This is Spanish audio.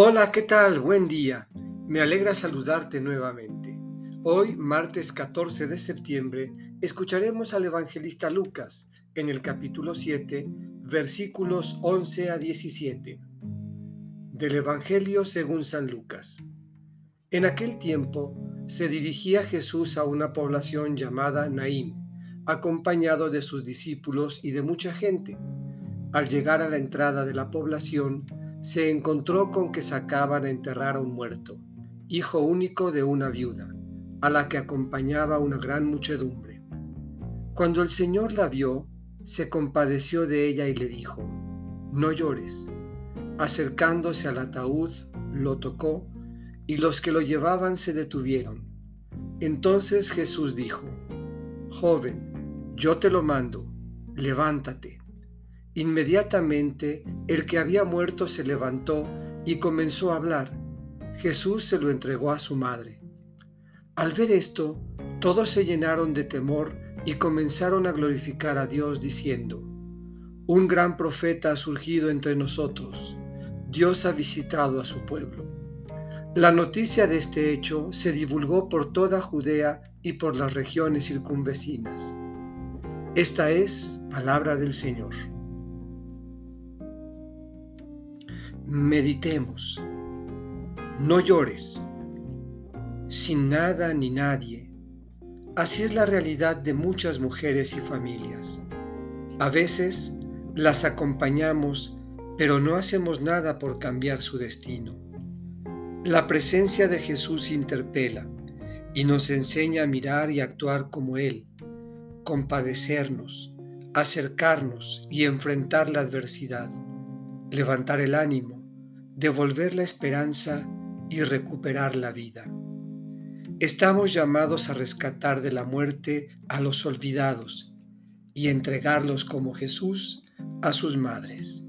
Hola, ¿qué tal? Buen día. Me alegra saludarte nuevamente. Hoy, martes 14 de septiembre, escucharemos al evangelista Lucas en el capítulo 7, versículos 11 a 17. Del Evangelio según San Lucas. En aquel tiempo se dirigía Jesús a una población llamada Naín, acompañado de sus discípulos y de mucha gente. Al llegar a la entrada de la población, se encontró con que sacaban a enterrar a un muerto, hijo único de una viuda, a la que acompañaba una gran muchedumbre. Cuando el Señor la vio, se compadeció de ella y le dijo, No llores. Acercándose al ataúd, lo tocó, y los que lo llevaban se detuvieron. Entonces Jesús dijo, Joven, yo te lo mando, levántate. Inmediatamente el que había muerto se levantó y comenzó a hablar. Jesús se lo entregó a su madre. Al ver esto, todos se llenaron de temor y comenzaron a glorificar a Dios diciendo, Un gran profeta ha surgido entre nosotros, Dios ha visitado a su pueblo. La noticia de este hecho se divulgó por toda Judea y por las regiones circunvecinas. Esta es palabra del Señor. Meditemos. No llores. Sin nada ni nadie. Así es la realidad de muchas mujeres y familias. A veces las acompañamos, pero no hacemos nada por cambiar su destino. La presencia de Jesús interpela y nos enseña a mirar y actuar como Él, compadecernos, acercarnos y enfrentar la adversidad, levantar el ánimo devolver la esperanza y recuperar la vida. Estamos llamados a rescatar de la muerte a los olvidados y entregarlos como Jesús a sus madres.